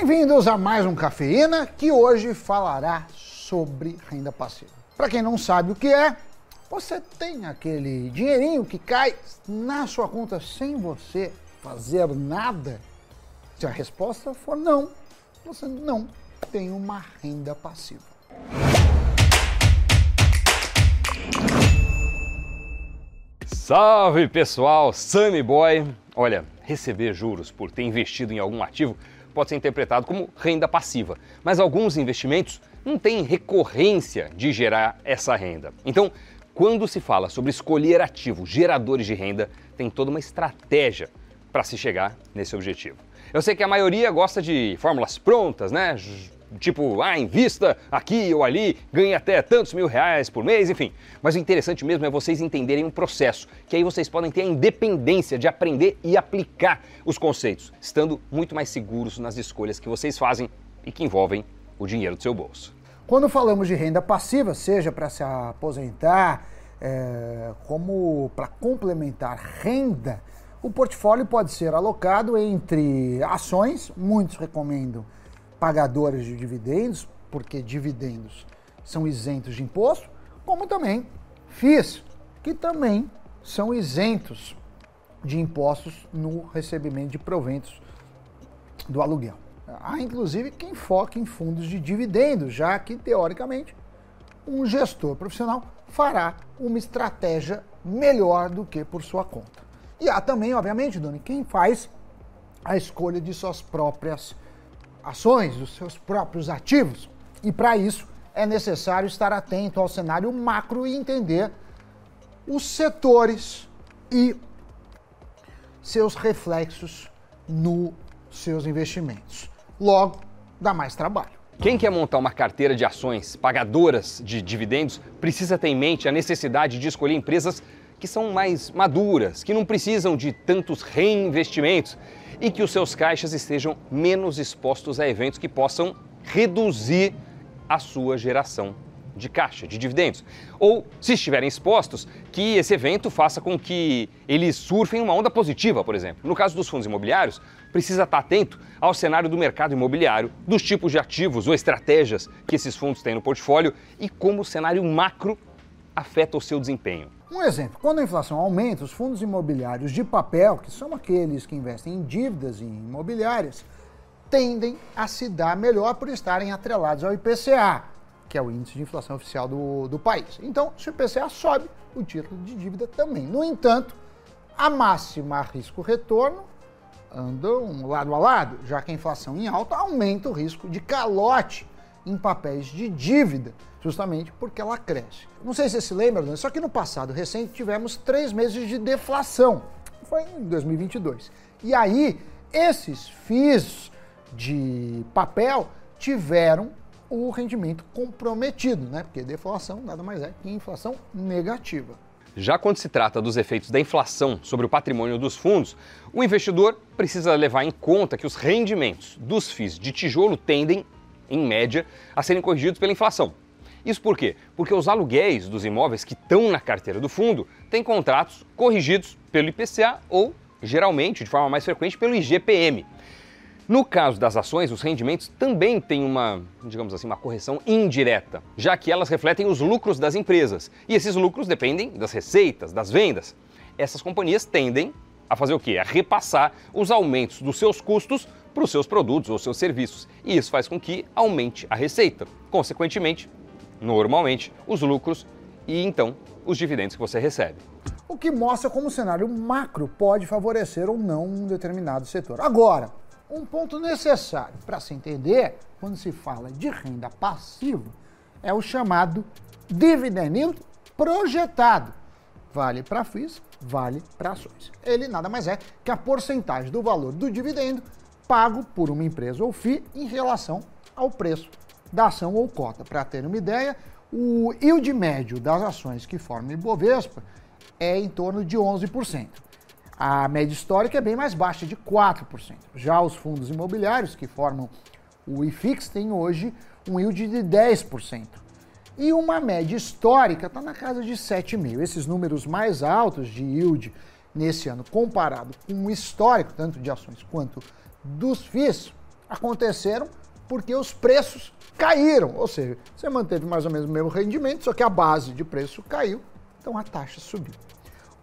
Bem-vindos a mais um Cafeína que hoje falará sobre renda passiva. Para quem não sabe o que é, você tem aquele dinheirinho que cai na sua conta sem você fazer nada? Se a resposta for não, você não tem uma renda passiva. Salve pessoal, Sunny Boy! Olha, receber juros por ter investido em algum ativo pode ser interpretado como renda passiva, mas alguns investimentos não têm recorrência de gerar essa renda. Então, quando se fala sobre escolher ativos geradores de renda, tem toda uma estratégia para se chegar nesse objetivo. Eu sei que a maioria gosta de fórmulas prontas, né? Tipo, ah, invista aqui ou ali, ganhe até tantos mil reais por mês, enfim. Mas o interessante mesmo é vocês entenderem um processo, que aí vocês podem ter a independência de aprender e aplicar os conceitos, estando muito mais seguros nas escolhas que vocês fazem e que envolvem o dinheiro do seu bolso. Quando falamos de renda passiva, seja para se aposentar, é, como para complementar renda, o portfólio pode ser alocado entre ações, muitos recomendam pagadores de dividendos, porque dividendos são isentos de imposto, como também FIIs, que também são isentos de impostos no recebimento de proventos do aluguel. Há inclusive quem foca em fundos de dividendos, já que teoricamente um gestor profissional fará uma estratégia melhor do que por sua conta. E há também, obviamente, Doni, quem faz a escolha de suas próprias ações, dos seus próprios ativos. E para isso é necessário estar atento ao cenário macro e entender os setores e seus reflexos nos seus investimentos. Logo, dá mais trabalho. Quem quer montar uma carteira de ações pagadoras de dividendos precisa ter em mente a necessidade de escolher empresas que são mais maduras, que não precisam de tantos reinvestimentos e que os seus caixas estejam menos expostos a eventos que possam reduzir a sua geração de caixa, de dividendos. Ou, se estiverem expostos, que esse evento faça com que eles surfem uma onda positiva, por exemplo. No caso dos fundos imobiliários, precisa estar atento ao cenário do mercado imobiliário, dos tipos de ativos ou estratégias que esses fundos têm no portfólio e como o cenário macro afeta o seu desempenho. Um exemplo, quando a inflação aumenta, os fundos imobiliários de papel, que são aqueles que investem em dívidas imobiliárias, tendem a se dar melhor por estarem atrelados ao IPCA, que é o índice de inflação oficial do, do país. Então, se o IPCA sobe, o título de dívida também. No entanto, a máxima risco-retorno andam lado a lado, já que a inflação em alta aumenta o risco de calote em papéis de dívida, justamente porque ela cresce. Não sei se você se lembra, só que no passado recente tivemos três meses de deflação, foi em 2022. E aí, esses FIIs de papel tiveram o rendimento comprometido, né? Porque deflação nada mais é que inflação negativa. Já quando se trata dos efeitos da inflação sobre o patrimônio dos fundos, o investidor precisa levar em conta que os rendimentos dos FIIs de tijolo tendem em média, a serem corrigidos pela inflação. Isso por quê? Porque os aluguéis dos imóveis que estão na carteira do fundo têm contratos corrigidos pelo IPCA ou, geralmente, de forma mais frequente, pelo IGPM. No caso das ações, os rendimentos também têm uma, digamos assim, uma correção indireta, já que elas refletem os lucros das empresas. E esses lucros dependem das receitas, das vendas. Essas companhias tendem a fazer o quê? A repassar os aumentos dos seus custos para os seus produtos ou seus serviços. E isso faz com que aumente a receita. Consequentemente, normalmente, os lucros e então os dividendos que você recebe. O que mostra como o cenário macro pode favorecer ou não um determinado setor. Agora, um ponto necessário para se entender quando se fala de renda passiva é o chamado dividend yield projetado. Vale para FIIs, vale para ações. Ele nada mais é que a porcentagem do valor do dividendo pago por uma empresa ou FII em relação ao preço da ação ou cota. Para ter uma ideia, o yield médio das ações que formam Ibovespa é em torno de 11%. A média histórica é bem mais baixa, de 4%. Já os fundos imobiliários que formam o IFIX têm hoje um yield de 10%. E uma média histórica está na casa de 7,5%. Esses números mais altos de yield nesse ano, comparado com o histórico, tanto de ações quanto dos FIIs aconteceram porque os preços caíram. Ou seja, você manteve mais ou menos o mesmo rendimento, só que a base de preço caiu, então a taxa subiu.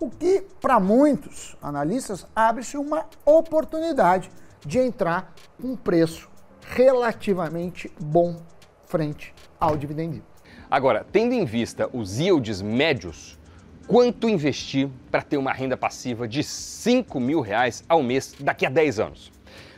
O que, para muitos analistas, abre-se uma oportunidade de entrar com um preço relativamente bom frente ao dividendo. Agora, tendo em vista os yields médios, quanto investir para ter uma renda passiva de 5 mil reais ao mês daqui a 10 anos?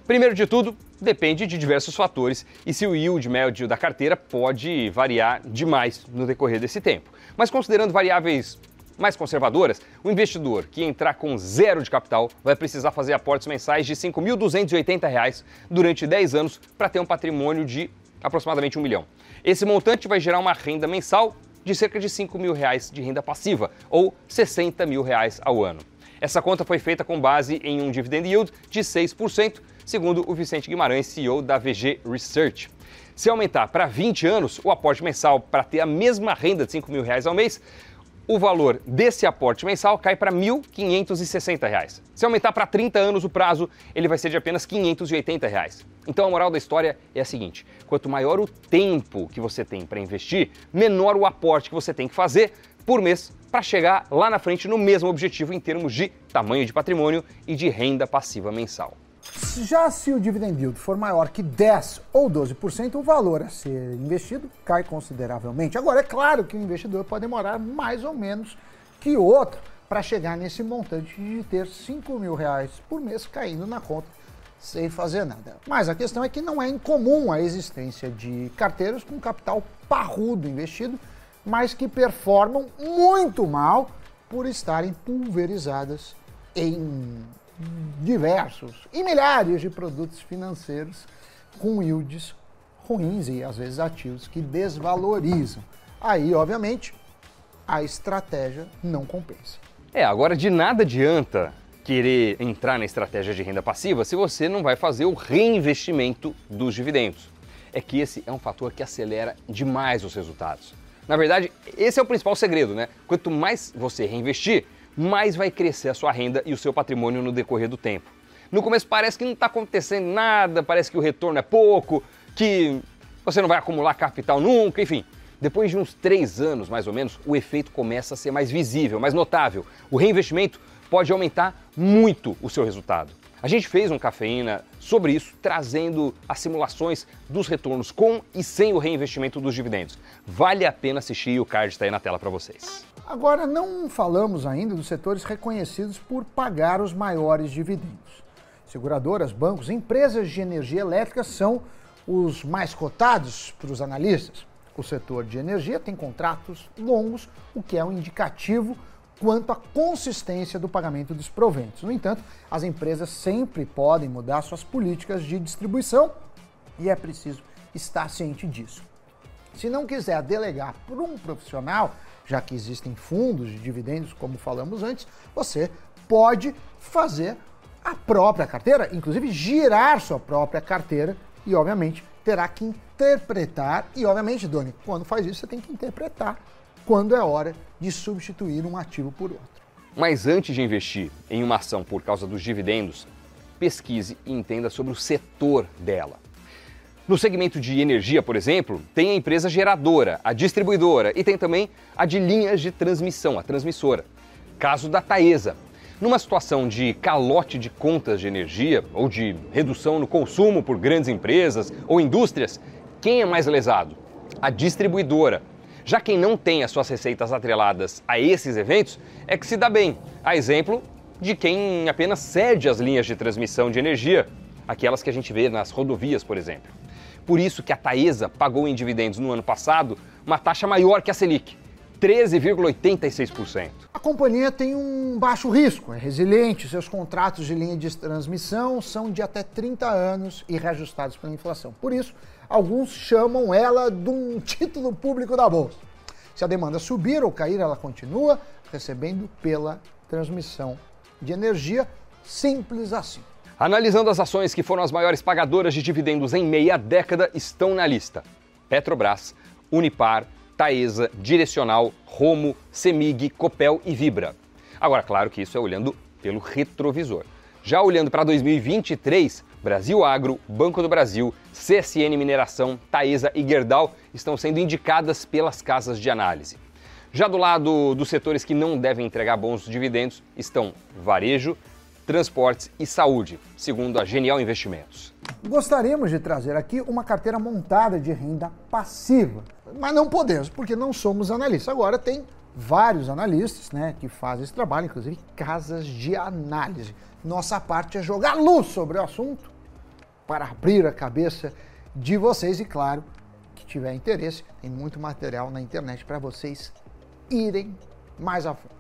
Primeiro de tudo, depende de diversos fatores e se o yield médio da carteira pode variar demais no decorrer desse tempo. Mas considerando variáveis mais conservadoras, o investidor que entrar com zero de capital vai precisar fazer aportes mensais de R$ 5.280 durante 10 anos para ter um patrimônio de aproximadamente um milhão. Esse montante vai gerar uma renda mensal de cerca de 5 mil reais de renda passiva, ou 60 mil reais ao ano. Essa conta foi feita com base em um dividend yield de 6%, segundo o Vicente Guimarães, CEO da VG Research. Se aumentar para 20 anos, o aporte mensal para ter a mesma renda de 5 mil reais ao mês o valor desse aporte mensal cai para R$ 1.560. Se aumentar para 30 anos o prazo, ele vai ser de apenas 580 reais. Então a moral da história é a seguinte: quanto maior o tempo que você tem para investir, menor o aporte que você tem que fazer por mês para chegar lá na frente no mesmo objetivo em termos de tamanho de patrimônio e de renda passiva mensal. Já se o dividend yield for maior que 10 ou 12%, o valor a ser investido cai consideravelmente. Agora, é claro que o investidor pode demorar mais ou menos que outro para chegar nesse montante de ter 5 mil reais por mês caindo na conta sem fazer nada. Mas a questão é que não é incomum a existência de carteiras com capital parrudo investido, mas que performam muito mal por estarem pulverizadas em diversos e milhares de produtos financeiros com yields ruins e às vezes ativos que desvalorizam. Aí, obviamente, a estratégia não compensa. É, agora de nada adianta querer entrar na estratégia de renda passiva se você não vai fazer o reinvestimento dos dividendos. É que esse é um fator que acelera demais os resultados. Na verdade, esse é o principal segredo, né? Quanto mais você reinvestir, mais vai crescer a sua renda e o seu patrimônio no decorrer do tempo. No começo parece que não está acontecendo nada, parece que o retorno é pouco, que você não vai acumular capital nunca, enfim. Depois de uns três anos, mais ou menos, o efeito começa a ser mais visível, mais notável. O reinvestimento pode aumentar muito o seu resultado. A gente fez um cafeína sobre isso, trazendo as simulações dos retornos com e sem o reinvestimento dos dividendos. Vale a pena assistir o card está aí na tela para vocês. Agora, não falamos ainda dos setores reconhecidos por pagar os maiores dividendos. Seguradoras, bancos, empresas de energia elétrica são os mais cotados para os analistas. O setor de energia tem contratos longos, o que é um indicativo quanto à consistência do pagamento dos proventos. No entanto, as empresas sempre podem mudar suas políticas de distribuição e é preciso estar ciente disso. Se não quiser delegar por um profissional, já que existem fundos de dividendos, como falamos antes, você pode fazer a própria carteira, inclusive girar sua própria carteira e, obviamente, terá que interpretar. E, obviamente, Doni, quando faz isso, você tem que interpretar quando é hora de substituir um ativo por outro. Mas antes de investir em uma ação por causa dos dividendos, pesquise e entenda sobre o setor dela. No segmento de energia, por exemplo, tem a empresa geradora, a distribuidora e tem também a de linhas de transmissão, a transmissora. Caso da Taesa. Numa situação de calote de contas de energia ou de redução no consumo por grandes empresas ou indústrias, quem é mais lesado? A distribuidora, já quem não tem as suas receitas atreladas a esses eventos é que se dá bem. A exemplo de quem apenas cede as linhas de transmissão de energia, aquelas que a gente vê nas rodovias, por exemplo. Por isso que a Taesa pagou em dividendos no ano passado uma taxa maior que a Selic, 13,86%. A companhia tem um baixo risco, é resiliente, seus contratos de linha de transmissão são de até 30 anos e reajustados pela inflação. Por isso, alguns chamam ela de um título público da Bolsa. Se a demanda subir ou cair, ela continua recebendo pela transmissão de energia, simples assim. Analisando as ações que foram as maiores pagadoras de dividendos em meia década, estão na lista: Petrobras, Unipar, Taesa, Direcional, Romo, Semig, Copel e Vibra. Agora, claro que isso é olhando pelo retrovisor. Já olhando para 2023, Brasil Agro, Banco do Brasil, CSN Mineração, Taesa e Gerdau estão sendo indicadas pelas casas de análise. Já do lado dos setores que não devem entregar bons dividendos estão varejo, transportes e saúde, segundo a Genial Investimentos. Gostaríamos de trazer aqui uma carteira montada de renda passiva, mas não podemos, porque não somos analistas. Agora tem vários analistas né, que fazem esse trabalho, inclusive casas de análise. Nossa parte é jogar luz sobre o assunto para abrir a cabeça de vocês e, claro, que tiver interesse, tem muito material na internet para vocês irem mais a fundo.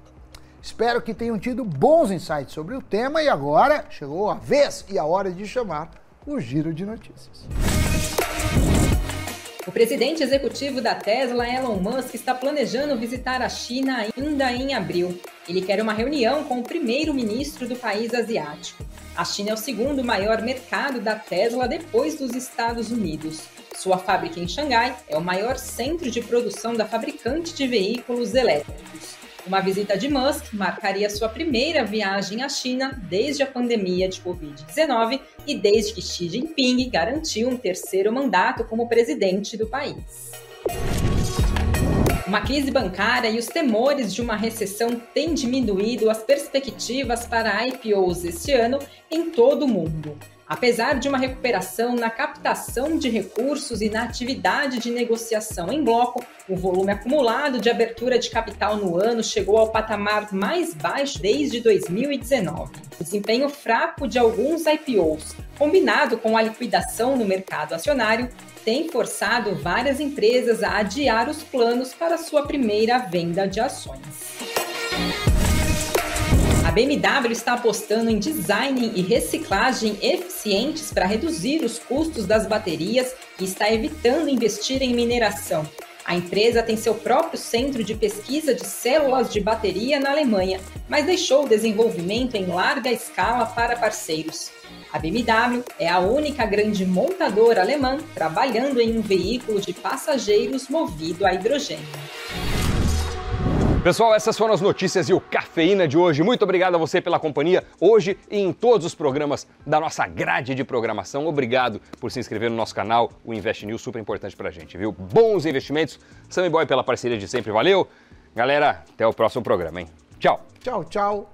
Espero que tenham tido bons insights sobre o tema e agora chegou a vez e a hora de chamar o Giro de Notícias. O presidente executivo da Tesla, Elon Musk, está planejando visitar a China ainda em abril. Ele quer uma reunião com o primeiro-ministro do país asiático. A China é o segundo maior mercado da Tesla depois dos Estados Unidos. Sua fábrica em Xangai é o maior centro de produção da fabricante de veículos elétricos. Uma visita de Musk marcaria sua primeira viagem à China desde a pandemia de Covid-19 e desde que Xi Jinping garantiu um terceiro mandato como presidente do país. Uma crise bancária e os temores de uma recessão têm diminuído as perspectivas para IPOs este ano em todo o mundo. Apesar de uma recuperação na captação de recursos e na atividade de negociação em bloco, o volume acumulado de abertura de capital no ano chegou ao patamar mais baixo desde 2019. O desempenho fraco de alguns IPOs, combinado com a liquidação no mercado acionário, tem forçado várias empresas a adiar os planos para sua primeira venda de ações. BMW está apostando em design e reciclagem eficientes para reduzir os custos das baterias e está evitando investir em mineração. A empresa tem seu próprio centro de pesquisa de células de bateria na Alemanha, mas deixou o desenvolvimento em larga escala para parceiros. A BMW é a única grande montadora alemã trabalhando em um veículo de passageiros movido a hidrogênio. Pessoal, essas foram as notícias e o Cafeína de hoje. Muito obrigado a você pela companhia hoje e em todos os programas da nossa grade de programação. Obrigado por se inscrever no nosso canal, o Invest News, super importante pra gente, viu? Bons investimentos. Sammy Boy pela parceria de sempre, valeu. Galera, até o próximo programa, hein? Tchau. Tchau, tchau.